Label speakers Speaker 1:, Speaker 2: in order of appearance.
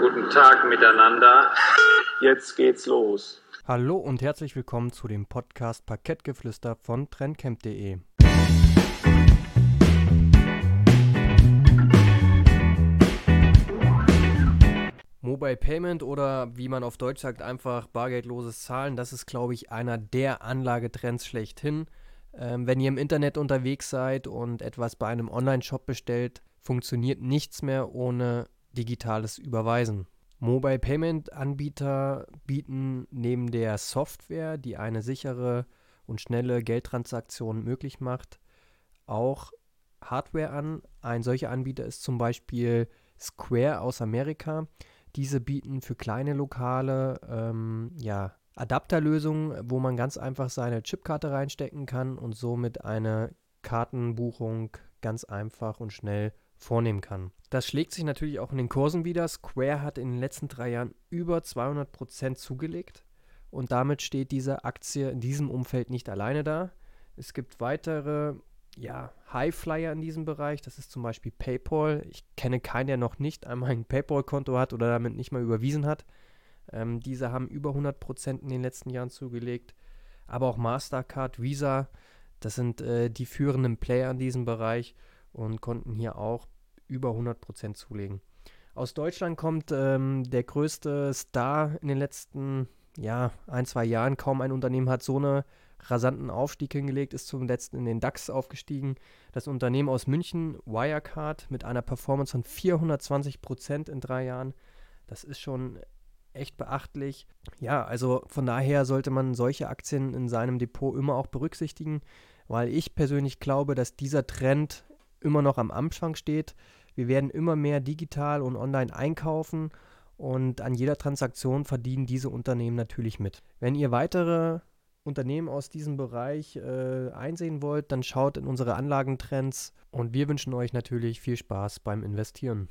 Speaker 1: Guten Tag miteinander. Jetzt geht's los.
Speaker 2: Hallo und herzlich willkommen zu dem Podcast Parkettgeflüster von trendcamp.de. Mobile Payment oder wie man auf Deutsch sagt, einfach bargeldloses Zahlen, das ist, glaube ich, einer der Anlagetrends schlechthin. Ähm, wenn ihr im Internet unterwegs seid und etwas bei einem Online-Shop bestellt, funktioniert nichts mehr ohne digitales Überweisen. Mobile Payment Anbieter bieten neben der Software, die eine sichere und schnelle Geldtransaktion möglich macht, auch Hardware an. Ein solcher Anbieter ist zum Beispiel Square aus Amerika. Diese bieten für kleine Lokale ähm, ja, Adapterlösungen, wo man ganz einfach seine Chipkarte reinstecken kann und somit eine Kartenbuchung ganz einfach und schnell vornehmen kann. Das schlägt sich natürlich auch in den Kursen wieder. Square hat in den letzten drei Jahren über 200% zugelegt und damit steht diese Aktie in diesem Umfeld nicht alleine da. Es gibt weitere ja, Highflyer in diesem Bereich. Das ist zum Beispiel PayPal. Ich kenne keinen, der noch nicht einmal ein PayPal-Konto hat oder damit nicht mal überwiesen hat. Ähm, diese haben über 100% in den letzten Jahren zugelegt. Aber auch Mastercard, Visa, das sind äh, die führenden Player in diesem Bereich und konnten hier auch über 100% zulegen. Aus Deutschland kommt ähm, der größte Star in den letzten ja, ein, zwei Jahren. Kaum ein Unternehmen hat so einen rasanten Aufstieg hingelegt, ist zum letzten in den DAX aufgestiegen. Das Unternehmen aus München, Wirecard, mit einer Performance von 420% in drei Jahren. Das ist schon echt beachtlich. Ja, also von daher sollte man solche Aktien in seinem Depot immer auch berücksichtigen, weil ich persönlich glaube, dass dieser Trend immer noch am Anfang steht. Wir werden immer mehr digital und online einkaufen und an jeder Transaktion verdienen diese Unternehmen natürlich mit. Wenn ihr weitere Unternehmen aus diesem Bereich äh, einsehen wollt, dann schaut in unsere Anlagentrends und wir wünschen euch natürlich viel Spaß beim Investieren.